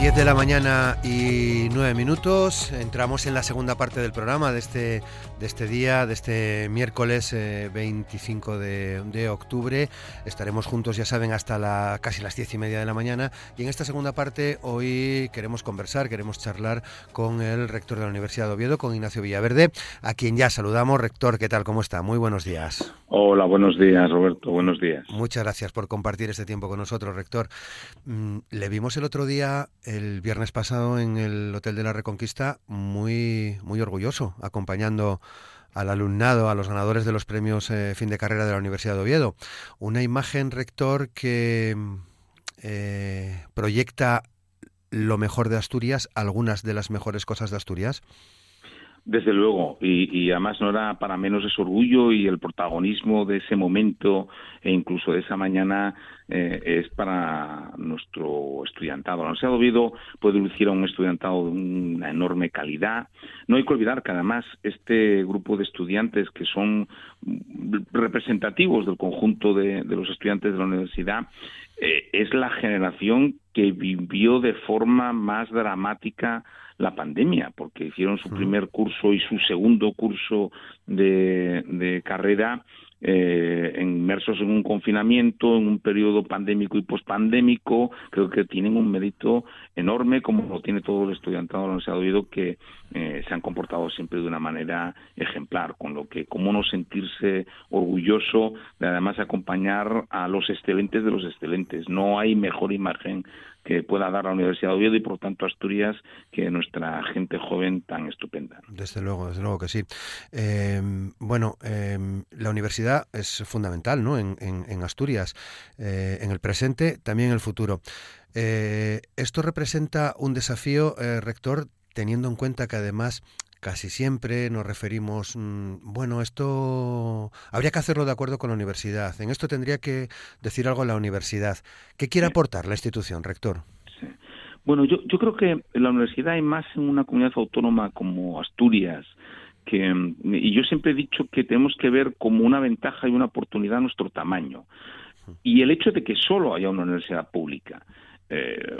10 de la mañana y 9 minutos. Entramos en la segunda parte del programa de este, de este día, de este miércoles 25 eh, de, octubre. Estaremos juntos, ya saben, hasta la, casi las 10 y media de la mañana. Y en esta segunda parte hoy queremos conversar, queremos charlar con el rector de la Universidad de Oviedo, con Ignacio Villaverde, a quien ya saludamos. Rector, ¿qué tal? ¿Cómo está? Muy buenos días. Hola, buenos días, Roberto. Buenos días. Muchas gracias por compartir este tiempo con nosotros, rector. Mm, le vimos el otro día el viernes pasado en el Hotel de la Reconquista muy, muy orgulloso, acompañando al alumnado, a los ganadores de los premios eh, fin de carrera de la Universidad de Oviedo. Una imagen, rector, que eh, proyecta lo mejor de Asturias, algunas de las mejores cosas de Asturias. Desde luego, y, además no era para menos ese orgullo y el protagonismo de ese momento e incluso de esa mañana eh, es para nuestro estudiantado. La Universidad de Oviedo puede lucir a un estudiantado de una enorme calidad. No hay que olvidar que además este grupo de estudiantes que son representativos del conjunto de, los estudiantes de la universidad eh, es la generación que vivió de forma más dramática la pandemia, porque hicieron su primer curso y su segundo curso de, de carrera eh, inmersos en un confinamiento, en un periodo pandémico y pospandémico, creo que tienen un mérito enorme, como lo tiene todo el estudiantado de la Universidad de que eh, se han comportado siempre de una manera ejemplar, con lo que cómo no sentirse orgulloso de además acompañar a los excelentes de los excelentes. No hay mejor imagen que pueda dar la Universidad de Oviedo y por tanto Asturias que nuestra gente joven tan estupenda. Desde luego, desde luego que sí. Em, bueno, em, la universidad es fundamental ¿no? en, Asturias, eh, en el presente, también en el futuro. Eh, esto representa un desafío, eh, rector, teniendo en cuenta que además casi siempre nos referimos, mm, bueno, esto habría que hacerlo de acuerdo con la universidad. En esto tendría que decir algo la universidad. ¿Qué quiere aportar la institución, rector? Bueno, yo, yo creo que la universidad hay más en una comunidad autónoma como Asturias, que, mm, y yo siempre he dicho que tenemos que ver como una ventaja y una oportunidad nuestro tamaño. Y el hecho de que solo haya una universidad pública eh,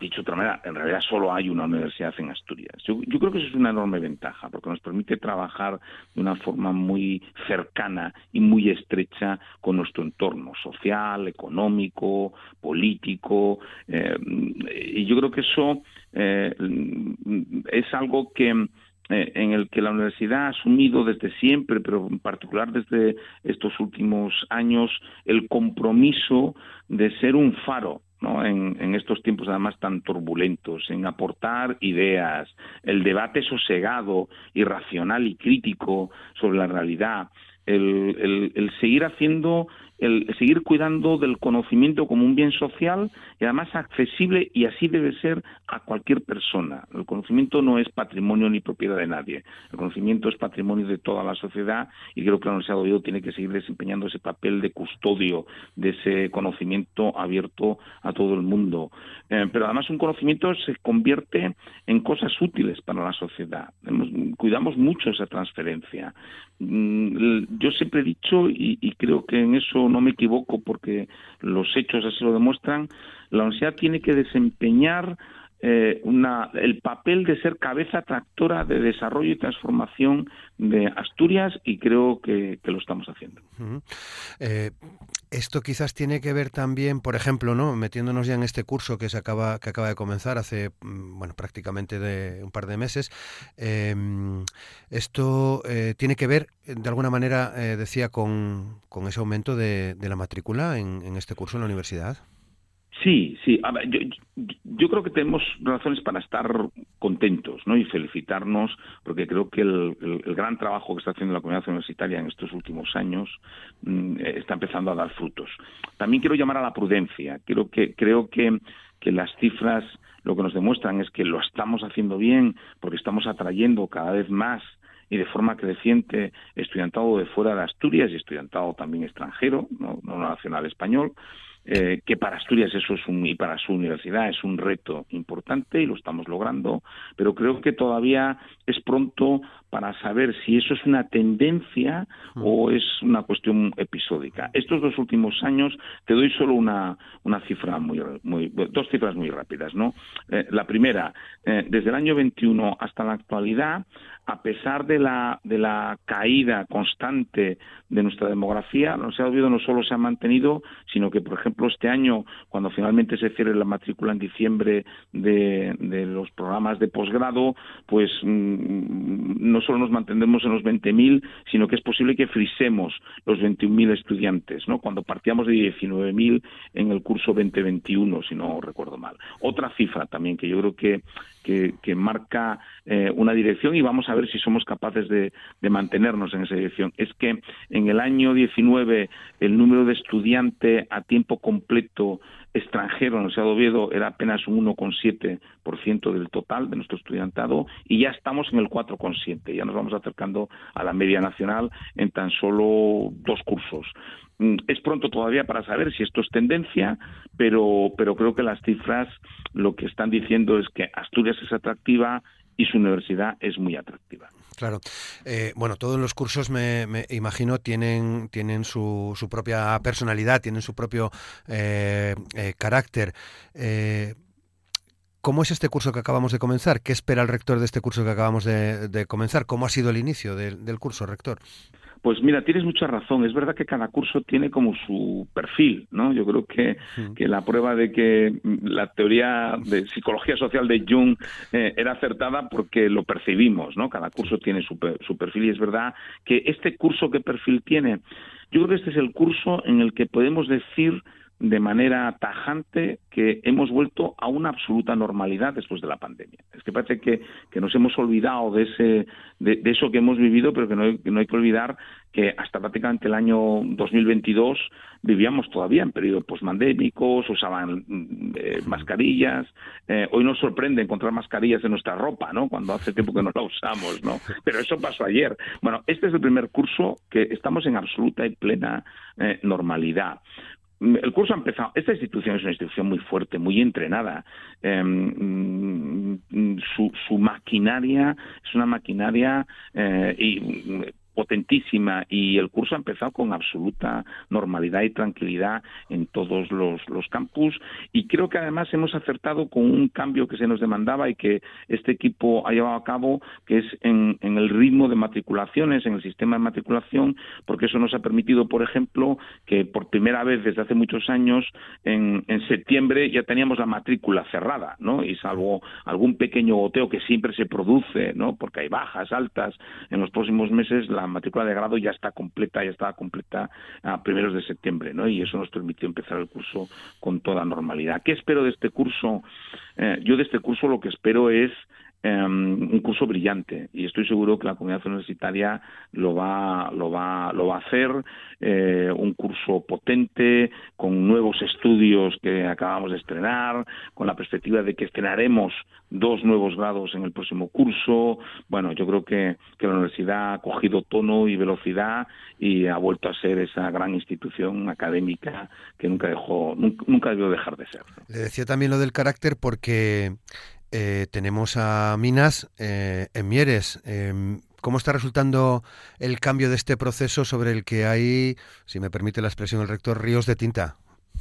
dicho de otra manera, en realidad solo hay una universidad en Asturias. Yo, creo que eso es una enorme ventaja, porque nos permite trabajar de una forma muy cercana y muy estrecha con nuestro entorno social, económico, político, eh, y yo creo que eso eh, es algo que en el que la universidad ha asumido desde siempre, pero en particular desde estos últimos años, el compromiso de ser un faro en, estos tiempos además tan turbulentos, en aportar ideas, el debate sosegado, irracional y crítico sobre la realidad, el seguir haciendo el seguir cuidando del conocimiento como un bien social y además accesible y así debe ser a cualquier persona. El conocimiento no es patrimonio ni propiedad de nadie. El conocimiento es patrimonio de toda la sociedad y creo que la Universidad de Oviedo tiene que seguir desempeñando ese papel de custodio de ese conocimiento abierto a todo el mundo. Eh, pero además un conocimiento se convierte en cosas útiles para la sociedad. cuidamos mucho esa transferencia. Mm, yo siempre he dicho y creo que en eso no me equivoco porque los hechos así lo demuestran, la universidad tiene que desempeñar eh, una, el papel de ser cabeza tractora de desarrollo y transformación de Asturias y creo que, lo estamos haciendo. Esto quizás tiene que ver también, por ejemplo, ¿no? metiéndonos ya en este curso que se acaba que acaba de comenzar hace mm, bueno prácticamente de un par de meses. Em, esto eh, tiene que ver de alguna manera decía con, con, ese aumento de, de la matrícula en, en este curso en la universidad. Sí, sí. yo, creo que tenemos razones para estar contentos ¿no? y felicitarnos, porque creo que el, gran trabajo que está haciendo la comunidad universitaria en estos últimos años mm, está empezando a dar frutos. También quiero llamar a la prudencia. Creo que, creo que las cifras lo que nos demuestran es que lo estamos haciendo bien, porque estamos atrayendo cada vez más y de forma creciente estudiantado de fuera de Asturias y estudiantado también extranjero, no nacional español. Eh, que para Asturias eso es un, y para su universidad es un reto importante y lo estamos logrando, pero creo que todavía es pronto para saber si eso es una tendencia o es una cuestión episódica. Estos dos últimos años, te doy solo una, una cifra muy, muy, dos cifras muy rápidas, ¿no? Eh, la primera, eh, desde el año 21 hasta la actualidad, a pesar de la, de la caída constante de nuestra demografía, no se ha olvidado, no solo se ha mantenido, sino que, por ejemplo, este año, cuando finalmente se cierre la matrícula en diciembre de, de los programas de posgrado, pues mm, no solo nos mantendremos en los 20.000, sino que es posible que frisemos los 21.000 estudiantes, ¿no? cuando partíamos de 19.000 en el curso 2021, si no recuerdo mal. Otra cifra también que yo creo que que, marca eh, una dirección y vamos a ver si somos capaces de, mantenernos en esa dirección. Es que en el año 19 el número de estudiante a tiempo completo extranjero en el Estado Oviedo era apenas un 1,7% del total de nuestro estudiantado y ya estamos en el 4,7%. Ya nos vamos acercando a la media nacional en tan solo dos cursos. Mm, es pronto todavía para saber si esto es tendencia, pero, pero creo que las cifras lo que están diciendo es que Asturias es atractiva y su universidad es muy atractiva. Claro. Eh, bueno, todos los cursos, me, imagino, tienen, tienen su, su, propia personalidad, tienen su propio eh, eh, carácter. ¿Cómo es este curso que acabamos de comenzar? ¿Qué espera el rector de este curso que acabamos de, comenzar? ¿Cómo ha sido el inicio del curso, rector? Pues mira, tienes mucha razón. Es verdad que cada curso tiene como su perfil, ¿no? Yo creo que, que la prueba de que la teoría de psicología social de Jung eh, era acertada porque lo percibimos, ¿no? Cada curso tiene su, su perfil y es verdad que este curso, ¿qué perfil tiene? Yo creo que este es el curso en el que podemos decir de manera tajante que hemos vuelto a una absoluta normalidad después de la pandemia. Es que parece que, nos hemos olvidado de, ese, de, eso que hemos vivido, pero que no, hay, no hay que olvidar que hasta prácticamente el año 2022 vivíamos todavía en periodo postmandémicos, usaban eh, mascarillas. Eh, hoy nos sorprende encontrar mascarillas en nuestra ropa, ¿no? Cuando hace tiempo que no la usamos, ¿no? Pero eso pasó ayer. Bueno, este es el primer curso que estamos en absoluta y plena eh, normalidad el curso ha empezado. Esta institución es una institución muy fuerte, muy entrenada. Em, mm, su, su, maquinaria es una maquinaria eh, y potentísima y el curso ha empezado con absoluta normalidad y tranquilidad en todos los, campus y creo que además hemos acertado con un cambio que se nos demandaba y que este equipo ha llevado a cabo, que es en, el ritmo de matriculaciones, en el sistema de matriculación, porque eso nos ha permitido, por ejemplo, que por primera vez desde hace muchos años, en, en septiembre ya teníamos la matrícula cerrada, ¿no? Y salvo algún pequeño goteo que siempre se produce, ¿no? Porque hay bajas, altas, en los próximos meses la la matrícula de grado ya está completa, ya estaba completa a primeros de septiembre, ¿no? Y eso nos permitió empezar el curso con toda normalidad. ¿Qué espero de este curso? Eh, yo de este curso lo que espero es Em, un curso brillante y estoy seguro que la comunidad universitaria lo va lo va lo va a hacer eh, un curso potente con nuevos estudios que acabamos de estrenar con la perspectiva de que estrenaremos dos nuevos grados en el próximo curso. Bueno yo creo que, que la universidad ha cogido tono y velocidad y ha vuelto a ser esa gran institución académica que nunca dejó nunca, nunca debió dejar de ser le decía también lo del carácter porque eh, tenemos a Minas eh, en Mieres. Em, ¿Cómo está resultando el cambio de este proceso sobre el que hay, si me permite la expresión el rector, ríos de tinta?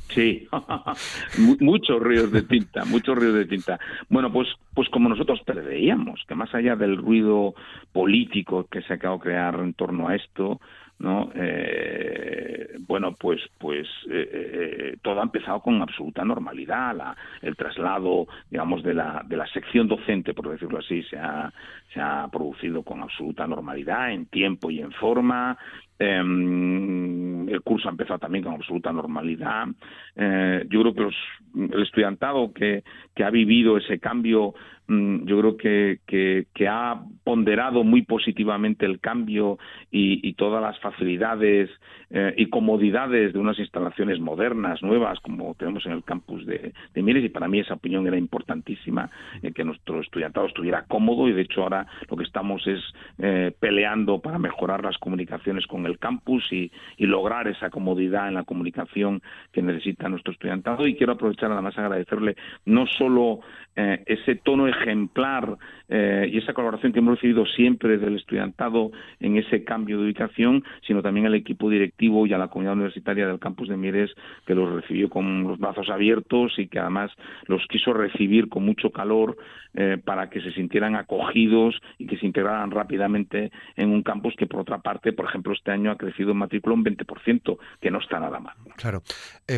Sí, muchos ríos de tinta, muchos ríos de tinta. Bueno, pues, pues como nosotros preveíamos, que más allá del ruido político que se acaba de crear en torno a esto, ¿no? Eh, bueno, pues, pues eh, eh, todo ha empezado con absoluta normalidad. La, el traslado, digamos, de la, de la sección docente, por decirlo así, se ha, se ha producido con absoluta normalidad, en tiempo y en forma. Em, el curso ha empezado también con absoluta normalidad. yo creo que los, el estudiantado que, ha vivido ese cambio Mm, yo creo que, ha ponderado muy positivamente el cambio y, todas las facilidades eh, y comodidades de unas instalaciones modernas, nuevas, como tenemos en el campus de, de Mieres, y para mí esa opinión era importantísima, eh, que nuestro estudiantado estuviera cómodo, y de hecho ahora lo que estamos es eh, peleando para mejorar las comunicaciones con el campus y, y lograr esa comodidad en la comunicación que necesita nuestro estudiantado, y quiero aprovechar además agradecerle no solo eh, ese tono ejemplar eh, y esa colaboración que hemos recibido siempre del estudiantado en ese cambio de ubicación, sino también al equipo directivo y a la comunidad universitaria del campus de Mieres, que los recibió con los brazos abiertos y que además los quiso recibir con mucho calor eh, para que se sintieran acogidos y que se integraran rápidamente en un campus que, por otra parte, por ejemplo, este año ha crecido en matrícula un 20%, que no está nada mal. Claro,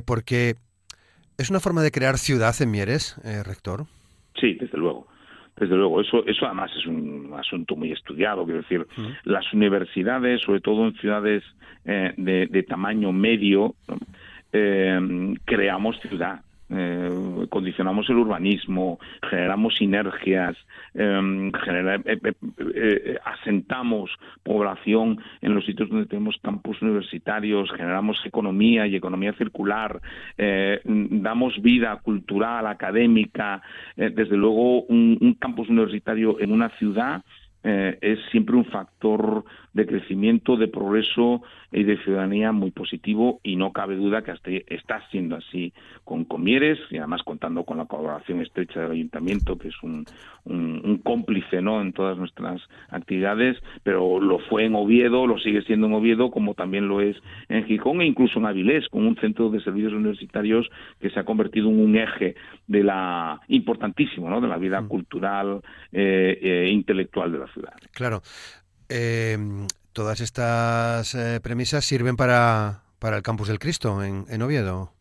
porque es una forma de crear ciudad en Mieres, rector. Sí, desde luego. Desde luego, eso, eso además es un asunto muy estudiado. Quiero decir, las universidades, sobre todo en ciudades eh, de, de, tamaño medio, eh, creamos ciudad eh, condicionamos el urbanismo, generamos sinergias, em, eh, eh, asentamos población en los sitios donde tenemos campus universitarios, generamos economía y economía circular, damos vida cultural, académica. desde luego, un campus universitario en una ciudad es siempre un factor de crecimiento, de progreso y de ciudadanía muy positivo y no cabe duda que hasta está siendo así con Comieres y además contando con la colaboración estrecha del ayuntamiento que es un, un, cómplice no en todas nuestras actividades pero lo fue en Oviedo lo sigue siendo en Oviedo como también lo es en Gijón e incluso en Avilés con un centro de servicios universitarios que se ha convertido en un eje de la importantísimo no de la vida mm. cultural eh, e intelectual de la ciudad claro eh, todas estas eh, premisas sirven para, para el Campus del Cristo en, en Oviedo.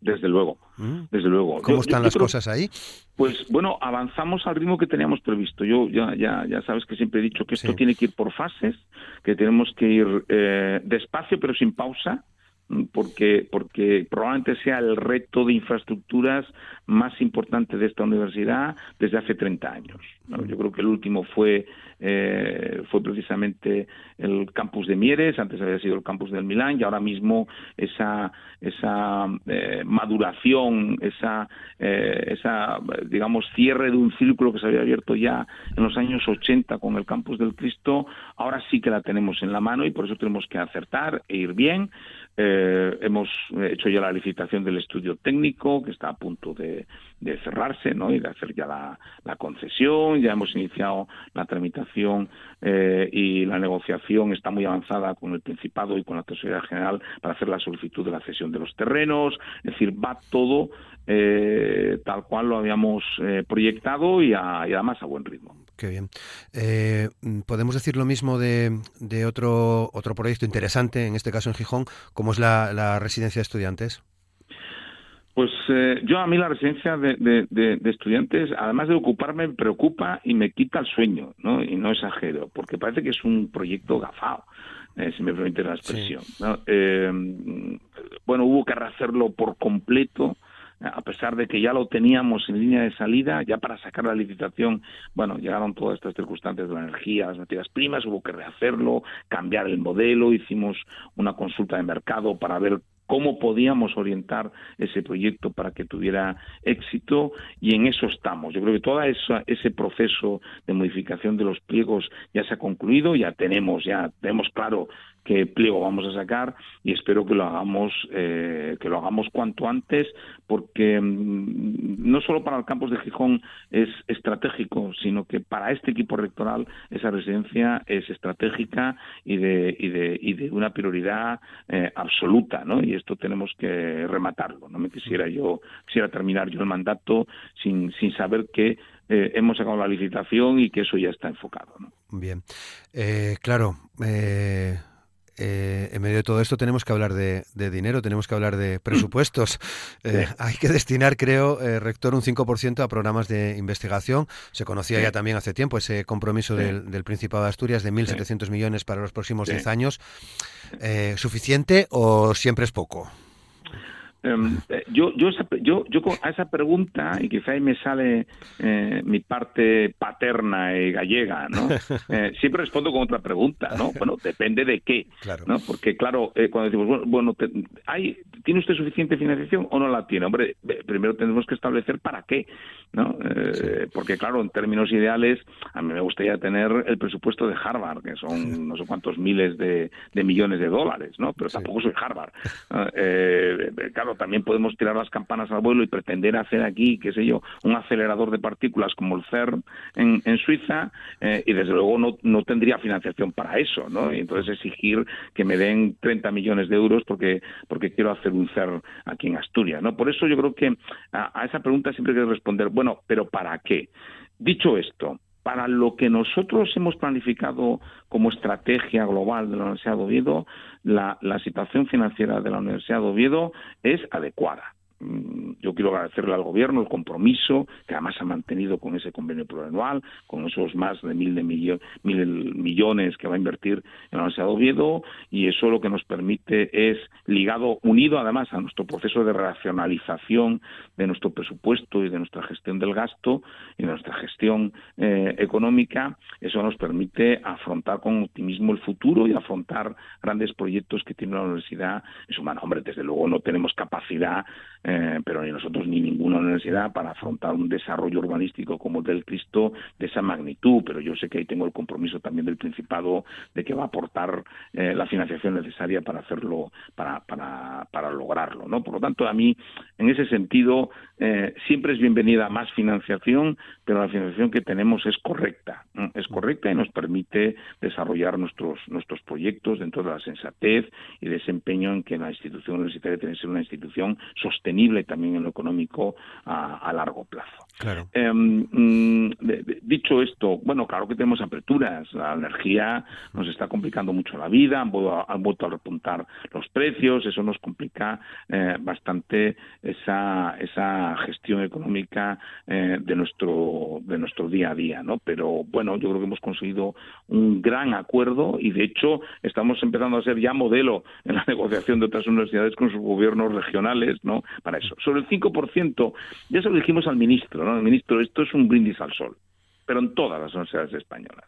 Desde luego, mm. desde luego. ¿Cómo están las cosas ahí? Pues bueno, avanzamos al ritmo que teníamos previsto. Yo ya ya ya sabes que siempre he dicho que esto tiene que ir por fases, que tenemos que ir eh, despacio pero sin pausa, porque porque probablemente sea el reto de infraestructuras más importante de esta universidad desde hace 30 años. Yo creo que el último fue eh, fue precisamente el campus de Mieres, antes había sido el campus del Milán y ahora mismo esa esa eh, maduración, esa eh, esa digamos cierre de un círculo que se había abierto ya en los años 80 con el campus del Cristo, ahora sí que la tenemos en la mano y por eso tenemos que acertar e ir bien. Eh, hemos hecho ya la licitación del estudio técnico, que está a punto de, cerrarse ¿no? y de hacer ya la, concesión. Ya hemos iniciado la tramitación eh, y la negociación está muy avanzada con el Principado y con la Tesorería General para hacer la solicitud de la cesión de los terrenos. Es decir, va todo eh, tal cual lo habíamos proyectado y, y además a buen ritmo. Qué bien. Eh, Podemos decir lo mismo de, de, otro, otro proyecto interesante, en este caso en Gijón, como es la, residencia de estudiantes. Pues eh, yo a mí la residencia de, de, estudiantes, además de ocuparme, me preocupa y me quita el sueño, ¿no? Y no exagero, porque parece que es un proyecto gafado, eh, si me permite la expresión. Eh, bueno, hubo que rehacerlo por completo, a pesar de que ya lo teníamos en línea de salida, ya para sacar la licitación, bueno, llegaron todas estas circunstancias de la energía, las materias primas, hubo que rehacerlo, cambiar el modelo, hicimos una consulta de mercado para ver cómo podíamos orientar ese proyecto para que tuviera éxito y en eso estamos. Yo creo que todo ese proceso de modificación de los pliegos ya se ha concluido, ya tenemos, ya tenemos claro qué pliego vamos a sacar y espero que lo hagamos eh, que lo hagamos cuanto antes porque mm, no solo para el campus de Gijón es estratégico sino que para este equipo rectoral esa residencia es estratégica y de y de, y de una prioridad eh, absoluta no y esto tenemos que rematarlo no me quisiera yo quisiera terminar yo el mandato sin sin saber que eh, hemos sacado la licitación y que eso ya está enfocado. ¿no? Bien, claro, eh, eh, en medio de todo esto tenemos que hablar de, dinero, tenemos que hablar de presupuestos. Eh, hay que destinar, creo, eh, rector, un 5% a programas de investigación. Se conocía ya también hace tiempo ese compromiso del, del, Principado de Asturias de 1.700 millones para los próximos 10 años. ¿Suficiente o siempre es poco? Eh, yo, yo, yo, yo a esa pregunta, y quizá ahí me sale eh, mi parte paterna y gallega, ¿no? Eh, siempre respondo con otra pregunta, ¿no? Bueno, depende de qué, ¿no? Porque, claro, cuando decimos, bueno, ¿hay, ¿tiene usted suficiente financiación o no la tiene? Hombre, primero tenemos que establecer para qué, ¿no? Porque, claro, en términos ideales, a mí me gustaría tener el presupuesto de Harvard, que son no sé cuántos miles de, millones de dólares, ¿no? Pero tampoco soy Harvard. claro, también podemos tirar las campanas al vuelo y pretender hacer aquí, qué sé yo, un acelerador de partículas como el CERN en, en Suiza eh, y desde luego no, no tendría financiación para eso, ¿no? Y entonces exigir que me den 30 millones de euros porque, porque quiero hacer un CERN aquí en Asturias, ¿no? Por eso yo creo que a esa pregunta siempre hay que responder, bueno, pero ¿para qué? Dicho esto, para lo que nosotros hemos planificado como estrategia global de la Universidad de Oviedo, la, la situación financiera de la Universidad de Oviedo es adecuada. Mm, yo quiero agradecerle al gobierno el compromiso que además ha mantenido con ese convenio plurianual, con esos más de mil, de mil millones que va a invertir en la Universidad de Oviedo y eso lo que nos permite es ligado, unido además a nuestro proceso de racionalización de nuestro presupuesto y de nuestra gestión del gasto y de nuestra gestión eh, económica, eso nos permite afrontar con optimismo el futuro y afrontar grandes proyectos que tiene la universidad en su mano. Hombre, desde luego no tenemos capacidad eh, pero ni nosotros ni ninguna universidad para afrontar un desarrollo urbanístico como el del Cristo de esa magnitud, pero yo sé que ahí tengo el compromiso también del Principado de que va a aportar eh, la financiación necesaria para hacerlo, para, para, para lograrlo, ¿no? Por lo tanto, a mí, en ese sentido, eh, siempre es bienvenida más financiación, pero la financiación que tenemos es correcta, es correcta y nos permite desarrollar nuestros, nuestros proyectos dentro de la sensatez y desempeño en que la institución universitaria tiene que ser una institución sostenible también en lo económico a, largo plazo. Em, mm, dicho esto, bueno, claro que tenemos aperturas. La energía nos está complicando mucho la vida, han, vuelto a repuntar los precios, eso nos complica eh, bastante esa, esa gestión económica eh, de nuestro de nuestro día a día, ¿no? Pero bueno, yo creo que hemos conseguido un gran acuerdo y de hecho estamos empezando a ser ya modelo en la negociación de otras universidades con sus gobiernos regionales, ¿no? Para eso. Sobre el 5%, ya se lo dijimos al ministro, ¿no? El ministro, esto es un brindis al sol pero en todas las universidades españolas.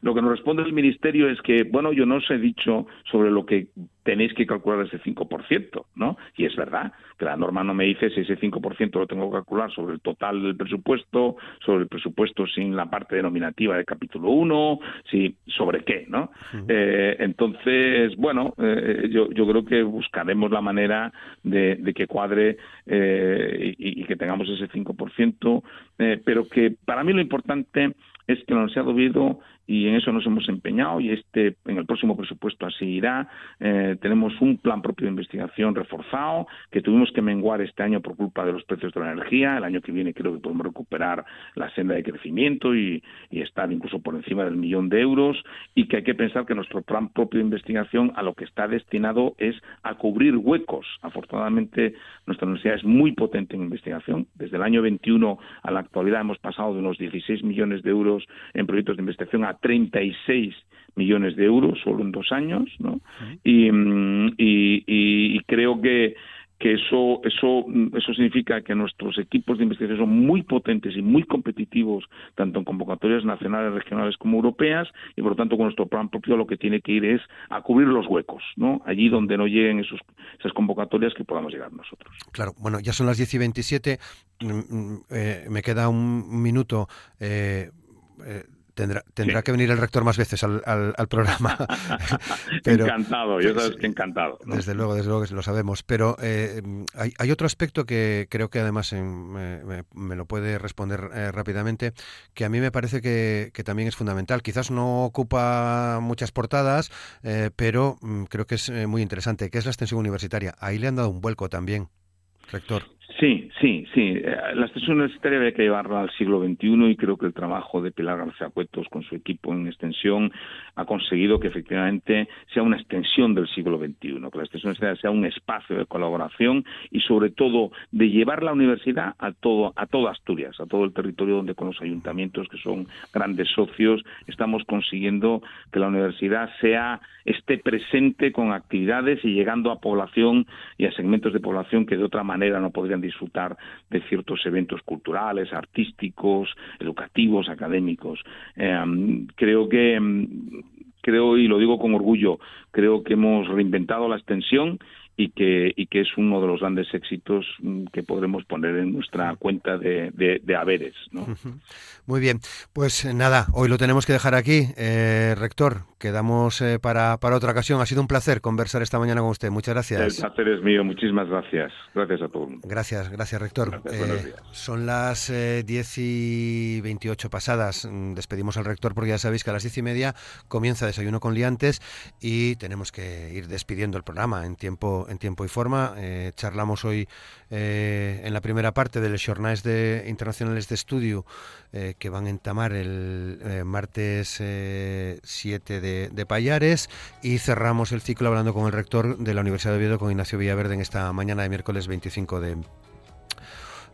Lo que nos responde el Ministerio es que, bueno, yo no os he dicho sobre lo que tenéis que calcular ese 5%, ¿no? Y es verdad que la norma no me dice si ese 5% lo tengo que calcular sobre el total del presupuesto, sobre el presupuesto sin la parte denominativa del capítulo 1, si, sobre qué, ¿no? eh, entonces, bueno, eh, yo, yo creo que buscaremos la manera de, de que cuadre eh, y, y, que tengamos ese 5%, eh, pero que para mí lo importante es que la Universidad de Oviedo y en eso nos hemos empeñado y este en el próximo presupuesto así irá. Eh, tenemos un plan propio de investigación reforzado que tuvimos que menguar este año por culpa de los precios de la energía. El año que viene creo que podemos recuperar la senda de crecimiento y, estar incluso por encima del millón de euros y que hay que pensar que nuestro plan propio de investigación a lo que está destinado es a cubrir huecos. Afortunadamente nuestra universidad es muy potente en investigación. Desde el año 21 a la actualidad hemos pasado de unos 16 millones de euros en proyectos de investigación 36 millones de euros solo en dos años, ¿no? y, mm, y, y, creo que que eso, eso, eso significa que nuestros equipos de investigación son muy potentes y muy competitivos, tanto en convocatorias nacionales, regionales como europeas, y por lo tanto con nuestro plan propio lo que tiene que ir es a cubrir los huecos, ¿no? Allí donde no lleguen esos, esas convocatorias que podamos llegar nosotros. Claro, bueno, ya son las 10 y 27, mm, mm, eh, me queda un minuto. Eh, eh, Tendrá, tendrá que venir el rector más veces al, al, programa. Pero, encantado, yo sabes que encantado. Desde luego, desde luego que lo sabemos. Pero eh, hay, hay, otro aspecto que creo que además en, me, me, lo puede responder eh, rápidamente, que a mí me parece que, que, también es fundamental. Quizás no ocupa muchas portadas, eh, pero mm, creo que es eh, muy interesante, que es la extensión universitaria. Ahí le han dado un vuelco también, rector. Sí, sí, sí. Eh, la extensión universitaria había que llevarla al siglo XXI y creo que el trabajo de Pilar García Cuetos con su equipo en extensión ha conseguido que efectivamente sea una extensión del siglo XXI, que la extensión universitaria sea un espacio de colaboración y sobre todo de llevar la universidad a todo a toda Asturias, a todo el territorio donde con los ayuntamientos que son grandes socios estamos consiguiendo que la universidad sea esté presente con actividades y llegando a población y a segmentos de población que de otra manera no podrían disfrutar de ciertos eventos culturales, artísticos, educativos, académicos. Eh, creo que creo y lo digo con orgullo, creo que hemos reinventado la extensión y que, y que es uno de los grandes éxitos mm, que podremos poner en nuestra cuenta de, de, haberes. ¿no? Muy bien, pues eh, nada, hoy lo tenemos que dejar aquí. Eh, rector, quedamos eh, para, para otra ocasión. Ha sido un placer conversar esta mañana con usted. Muchas gracias. El placer es mío. Muchísimas gracias. Gracias a todos. Gracias, gracias, rector. son las 10 y 28 pasadas. Mm, despedimos al rector porque ya sabéis que a las 10 y media comienza Desayuno con Liantes y tenemos que ir despidiendo el programa en tiempo en tiempo y forma. Eh, charlamos hoy eh, en la primera parte de los jornales de, internacionales de estudio eh, que van a entamar el martes 7 de, de, Payares y cerramos el ciclo hablando con el rector de la Universidad de Oviedo, con Ignacio Villaverde, en esta mañana de miércoles 25 de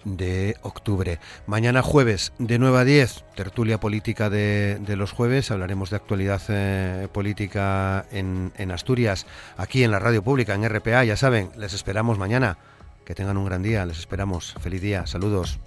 de octubre. Mañana jueves de 9 a 10, tertulia política de, los jueves. Hablaremos de actualidad eh, política en, en Asturias, aquí en la radio pública, en RPA. Ya saben, les esperamos mañana. Que tengan un gran día, les esperamos. Feliz día, saludos.